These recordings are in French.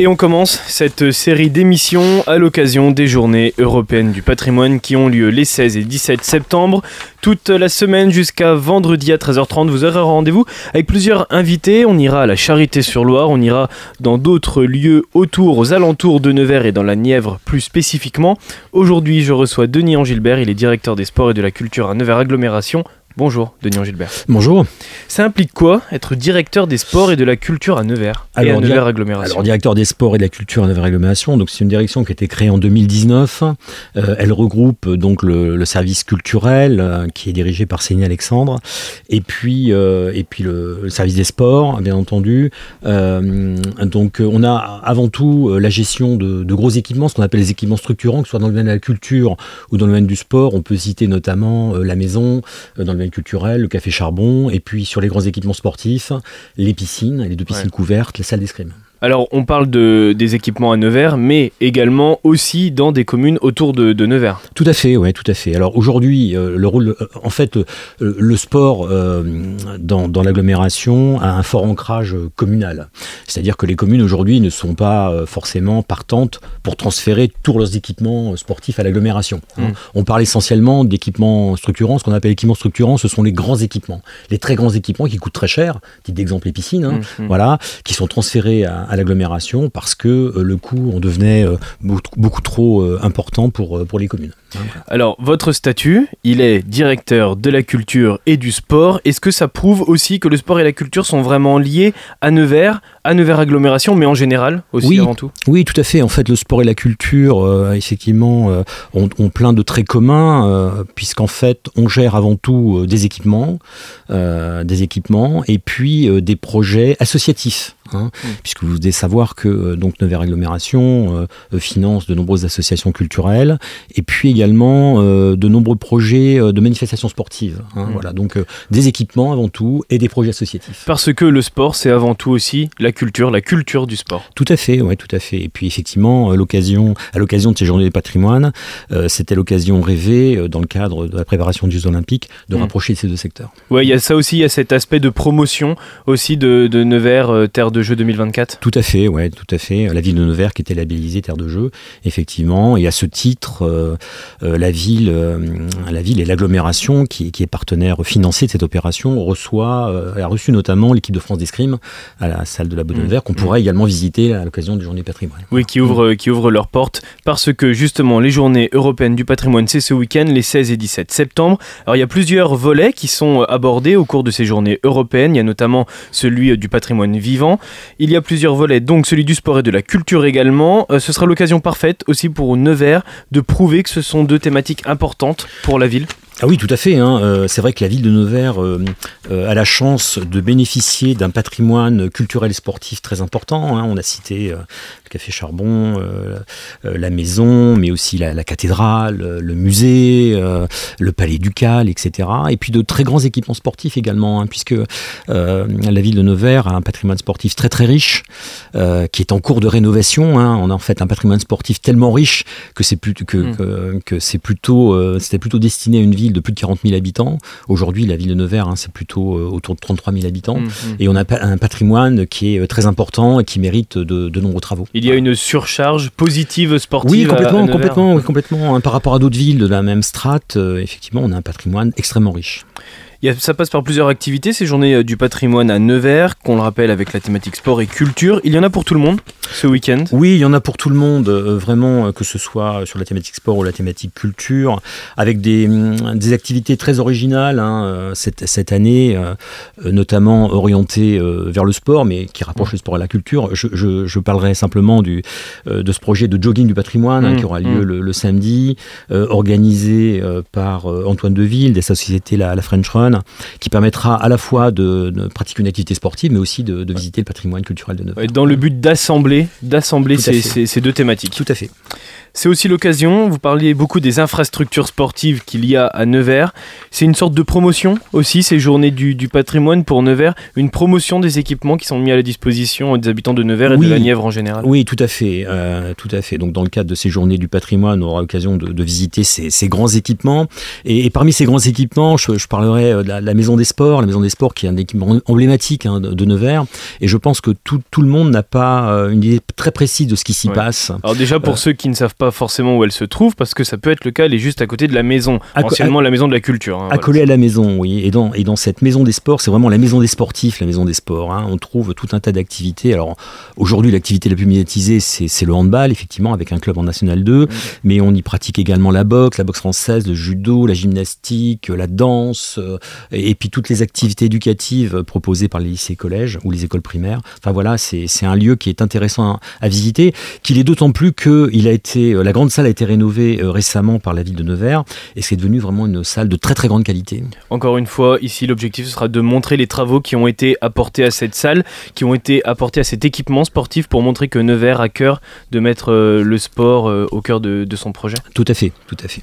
Et on commence cette série d'émissions à l'occasion des journées européennes du patrimoine qui ont lieu les 16 et 17 septembre. Toute la semaine jusqu'à vendredi à 13h30, vous aurez rendez-vous avec plusieurs invités. On ira à la Charité-sur-Loire, on ira dans d'autres lieux autour, aux alentours de Nevers et dans la Nièvre plus spécifiquement. Aujourd'hui, je reçois Denis Angilbert, il est directeur des sports et de la culture à Nevers Agglomération. Bonjour, Denis Gilbert. Bonjour. Ça implique quoi être directeur des sports et de la culture à Nevers alors, et à Nevers Agglomération Alors, directeur des sports et de la culture à Nevers Agglomération, donc c'est une direction qui a été créée en 2019. Euh, elle regroupe donc le, service culturel euh, qui est dirigé par Céline Alexandre et puis, euh, et puis le, service des sports, bien entendu. donc, on a avant tout la gestion de, de gros équipements, ce qu'on appelle les équipements structurants, que ce soit dans le domaine de la culture ou dans le domaine du sport. On peut citer notamment la maison, dans le domaine culturel, le café charbon, et puis sur les grands équipements sportifs, les piscines, les deux piscines couvertes, les salles d'escrime. Alors, on parle de, des équipements à Nevers, mais également aussi dans des communes autour de, Nevers. Tout à fait, oui, tout à fait. Alors aujourd'hui, euh, le rôle, euh, en fait, euh, le sport dans, dans l'agglomération a un fort ancrage communal. C'est-à-dire que les communes aujourd'hui ne sont pas forcément partantes pour transférer tous leurs équipements sportifs à l'agglomération. Hein. Mmh. On parle essentiellement d'équipements structurants. Ce qu'on appelle équipements structurants, ce sont les grands équipements, les très grands équipements qui coûtent très cher. Type d'exemple les piscines, hein, mmh, mmh. voilà, qui sont transférés à à l'agglomération parce que euh, le coût en devenait euh, beaucoup, trop euh, important pour, pour les communes. Alors, votre statut, il est directeur de la culture et du sport. Est-ce que ça prouve aussi que le sport et la culture sont vraiment liés à Nevers, à Nevers agglomération, mais en général aussi oui, avant tout? Oui, tout à fait. En fait, le sport et la culture, effectivement, ont, plein de traits communs, puisqu'en fait, on gère avant tout des équipements, des équipements, et puis des projets associatifs. Hein, mm. puisque vous devez savoir que euh, donc Nevers Agglomération euh, euh, finance de nombreuses associations culturelles et puis également de nombreux projets de manifestations sportives. Hein, mm. Voilà, donc des équipements avant tout et des projets associatifs. Parce que le sport, c'est avant tout aussi la culture, la culture du sport. Tout à fait, ouais, tout à fait. Et puis effectivement, l'occasion, à l'occasion de ces journées des patrimoines, c'était l'occasion rêvée dans le cadre de la préparation des Jeux Olympiques de mm. rapprocher ces deux secteurs. Ouais, il y a ça aussi, il y a cet aspect de promotion aussi de, de Nevers, terre de de jeu 2024 Tout à fait, ouais, tout à fait. La ville de Nevers qui était labellisée terre de jeu, effectivement. Et à ce titre, euh, euh, la ville, euh, la ville et l'agglomération qui, qui, est partenaire financier de cette opération reçoit, a reçu notamment l'équipe de France d'escrime à la salle de la Bonne de mmh. Nevers qu'on mmh. pourrait également visiter à l'occasion du Journée patrimoine. Oui, qui ouvre, qui ouvre leurs portes parce que justement les Journées européennes du patrimoine c'est ce week-end, les 16 et 17 septembre. Alors il y a plusieurs volets qui sont abordés au cours de ces Journées européennes. Il y a notamment celui du patrimoine vivant, il y a plusieurs volets, donc celui du sport et de la culture également. Euh, ce sera l'occasion parfaite aussi pour Nevers de prouver que ce sont deux thématiques importantes pour la ville. Ah oui, tout à fait. Hein. Euh, c'est vrai que la ville de Nevers euh, a la chance de bénéficier d'un patrimoine culturel et sportif très important. Hein. On a cité le café Charbon, la maison, mais aussi la, cathédrale, le musée, le palais ducal, etc. Et puis de très grands équipements sportifs également, hein, puisque la ville de Nevers a un patrimoine sportif très très riche, euh, qui est en cours de rénovation. Hein. On a en fait un patrimoine sportif tellement riche que c'est plus que, mm. que, c'est plutôt euh, c'était plutôt destiné à une ville de plus de 40 000 habitants. Aujourd'hui, la ville de Nevers, hein, c'est plutôt euh, autour de 33 000 habitants, mm, mm. et on a un patrimoine qui est très important et qui mérite de, de nombreux travaux. Il y a une surcharge positive sportive. Oui, complètement, complètement, complètement. Hein. par rapport à d'autres villes de la même strate, effectivement, on a un patrimoine extrêmement riche ça passe par plusieurs activités, ces journées euh, du patrimoine à Nevers, qu'on le rappelle avec la thématique sport et culture. Il y en a pour tout le monde ce week-end? Oui, il y en a pour tout le monde, euh, vraiment, euh, que ce soit sur la thématique sport ou la thématique culture, avec des, mm, des activités très originales hein, cette, cette, année, notamment orientées vers le sport, mais qui rapprochent le sport à la culture. Je, je, je parlerai simplement du, de ce projet de jogging du patrimoine hein, mmh, qui aura lieu mmh. le, samedi, organisé par Antoine Deville, des sociétés la, la French Run qui permettra à la fois de, pratiquer une activité sportive, mais aussi de, visiter le patrimoine culturel de Nevers. Dans le but d'assembler, d'assembler ces, deux thématiques. Tout à fait. C'est aussi l'occasion, vous parliez beaucoup des infrastructures sportives qu'il y a à Nevers. C'est une sorte de promotion aussi, ces journées du, patrimoine pour Nevers, une promotion des équipements qui sont mis à la disposition des habitants de Nevers et de la Nièvre en général. Oui, tout à fait. Euh, tout à fait. Donc dans le cadre de ces journées du patrimoine, on aura l'occasion de, visiter ces, grands équipements. Et, parmi ces grands équipements, je, parlerai de la, Maison des Sports, la Maison des Sports qui est un équipement emblématique hein, de, Nevers. Et je pense que tout, le monde n'a pas euh, une idée très précise de ce qui s'y passe. Alors déjà pour euh, ceux qui ne savent pas forcément où elle se trouve, parce que ça peut être le cas, elle est juste à côté de la maison, anciennement la maison de la culture. Hein, accolée à la maison, oui. Et dans, et dans cette maison des sports, c'est vraiment la maison des sportifs, la maison des sports. Hein. On trouve tout un tas d'activités. Alors aujourd'hui, l'activité la plus médiatisée, c'est le handball, effectivement, avec un club en National 2, mm. mais on y pratique également la boxe, la boxe française, le judo, la gymnastique, la danse, euh, et, puis toutes les activités éducatives proposées par les lycées et collèges ou les écoles primaires. Enfin voilà, c'est un lieu qui est intéressant à, visiter, qu'il est d'autant plus qu'il a été, euh, la grande salle a été rénovée euh, récemment par la ville de Nevers et c'est devenu vraiment une salle de très très grande qualité. Encore une fois, ici l'objectif sera de montrer les travaux qui ont été apportés à cette salle, qui ont été apportés à cet équipement sportif pour montrer que Nevers a cœur de mettre euh, le sport au cœur de, de son projet. Tout à fait, tout à fait.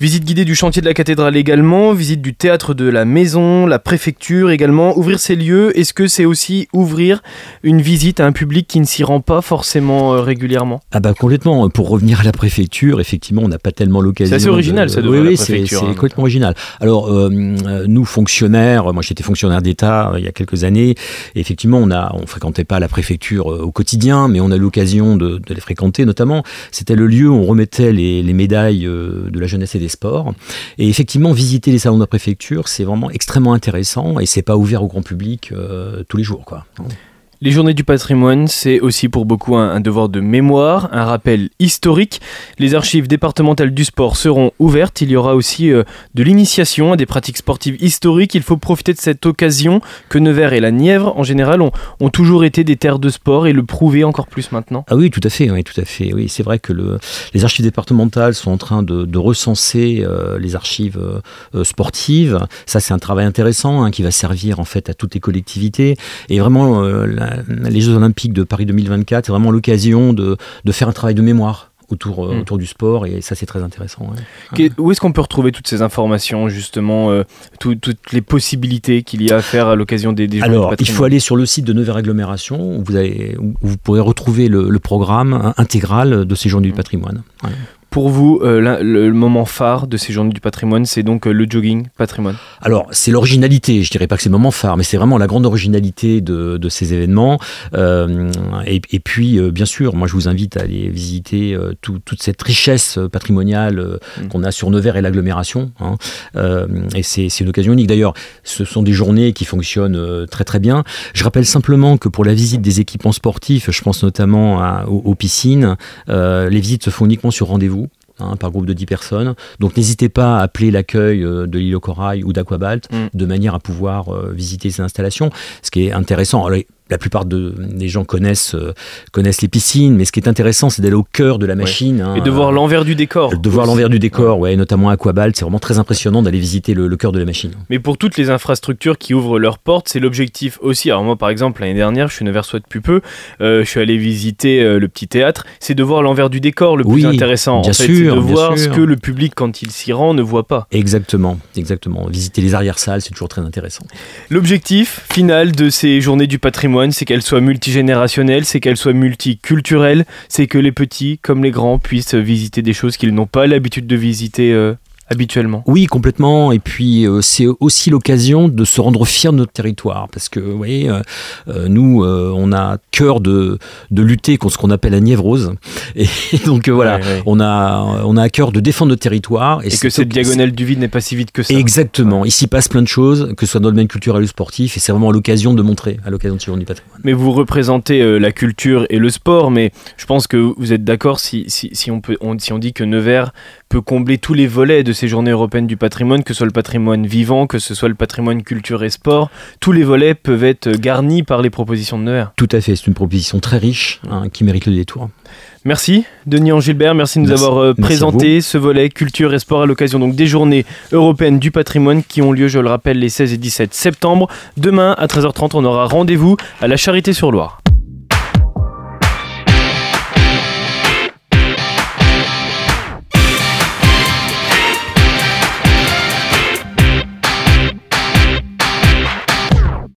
Visite guidée du chantier de la cathédrale également, visite du théâtre de la maison, la préfecture également. Ouvrir ces lieux, est-ce que c'est aussi ouvrir une visite à un public qui ne s'y rend pas forcément euh, régulièrement? Ah bah complètement. Pour revenir à la préfecture, effectivement, on n'a pas tellement l'occasion. C'est assez original, ça. De... Oui, oui, c'est hein. complètement original. Alors euh, euh, nous fonctionnaires, moi j'étais fonctionnaire d'État il y a quelques années. Et effectivement, on a, on fréquentait pas la préfecture au quotidien, mais on a l'occasion de, les fréquenter. Notamment, c'était le lieu où on remettait les, les médailles de la jeunesse et des Et effectivement, visiter les salons de la préfecture, c'est vraiment extrêmement intéressant et c'est pas ouvert au grand public euh, tous les jours. Quoi. Les journées du patrimoine, c'est aussi pour beaucoup un, devoir de mémoire, un rappel historique. Les archives départementales du sport seront ouvertes. Il y aura aussi euh, de l'initiation à des pratiques sportives historiques. Il faut profiter de cette occasion que Nevers et la Nièvre, en général, ont, toujours été des terres de sport et le prouver encore plus maintenant. Ah oui, tout à fait. Oui, tout à fait. Oui, c'est vrai que le, les archives départementales sont en train de, recenser euh, les archives euh, sportives. Ça, c'est un travail intéressant hein, qui va servir en fait à toutes les collectivités. Et vraiment, la, les Jeux Olympiques de Paris 2024, c'est vraiment l'occasion de, faire un travail de mémoire. Autour, euh, mm. autour du sport et ça c'est très intéressant. Où est-ce qu'on peut retrouver toutes ces informations justement, euh, toutes les possibilités qu'il y a à faire à l'occasion des, des Alors il faut aller sur le site de Nevers Agglomération où vous, avez, vous pourrez retrouver le, programme intégral de ces journées du mm. patrimoine. Pour vous, euh, le, moment phare de ces journées du patrimoine, c'est donc euh, le jogging patrimoine Alors, c'est l'originalité, je dirais pas que c'est le moment phare, mais c'est vraiment la grande originalité de, ces événements. Euh, et, puis, bien sûr, moi je vous invite à aller visiter toute cette richesse patrimoniale mm. qu'on a sur Nevers et l'agglomération. Hein. et c'est une occasion unique. D'ailleurs, ce sont des journées qui fonctionnent très très bien. Je rappelle simplement que pour la visite des équipements sportifs, je pense notamment aux, piscines, les visites se font uniquement sur rendez-vous Hein, par groupe de 10 personnes. Donc n'hésitez pas à appeler l'accueil euh, de l'île au Corail ou d'Aquabalt mm. de manière à pouvoir euh, visiter ces installations. Ce qui est intéressant la plupart des gens connaissent, euh, connaissent les piscines, mais ce qui est intéressant, c'est d'aller au cœur de la machine. Hein, et de voir l'envers du décor. De voir l'envers du décor, ouais. notamment à Aquabalt. C'est vraiment très impressionnant d'aller visiter le, cœur de la machine. Mais pour toutes les infrastructures qui ouvrent leurs portes, c'est l'objectif aussi. Alors moi, par exemple, l'année dernière, je suis Neversois depuis peu, euh, je suis allé visiter euh, le petit théâtre. C'est de voir l'envers du décor le plus intéressant. Bien en fait, sûr, de voir ce que le public, quand il s'y rend, ne voit pas. Exactement, exactement. Visiter les arrière-salles, c'est toujours très intéressant. L'objectif final de ces journées du patrimoine, c'est soient multiples multigénérationnelle, c'est qu'elle soit multiculturelle, c'est que les petits comme les grands puissent visiter des choses qu'ils n'ont pas l'habitude de visiter euh, habituellement. Oui, complètement. Et puis euh, c'est aussi l'occasion de se rendre fier de notre territoire, parce que vous voyez, euh, euh, nous, on a cœur de, de lutter contre ce qu'on appelle la niévrose, et donc voilà, on a on a à cœur de défendre notre territoire. Et, que cette diagonale du vide n'est pas si vide que ça. Exactement. Ici passe plein de choses, que ce soit dans le domaine culturel ou sportif, et c'est vraiment l'occasion de montrer, à l'occasion de ce du patrimoine. Mais vous représentez la culture et le sport, mais je pense que vous êtes d'accord si, si, si, on peut, si on dit que Nevers peut combler tous les volets de ces journées européennes du patrimoine, que ce soit le patrimoine vivant, que ce soit le patrimoine culture et sport. Tous les volets peuvent être garnis par les propositions de Nevers. Tout à fait, c'est une proposition très riche hein, qui mérite le détour. Merci Denis Gilbert, merci de nous avoir euh, présenté ce volet culture et sport à l'occasion donc des journées européennes du patrimoine qui ont lieu, je le rappelle, les 16 et 17 septembre. Demain à 13h30, on aura rendez-vous à la Charité sur Loire.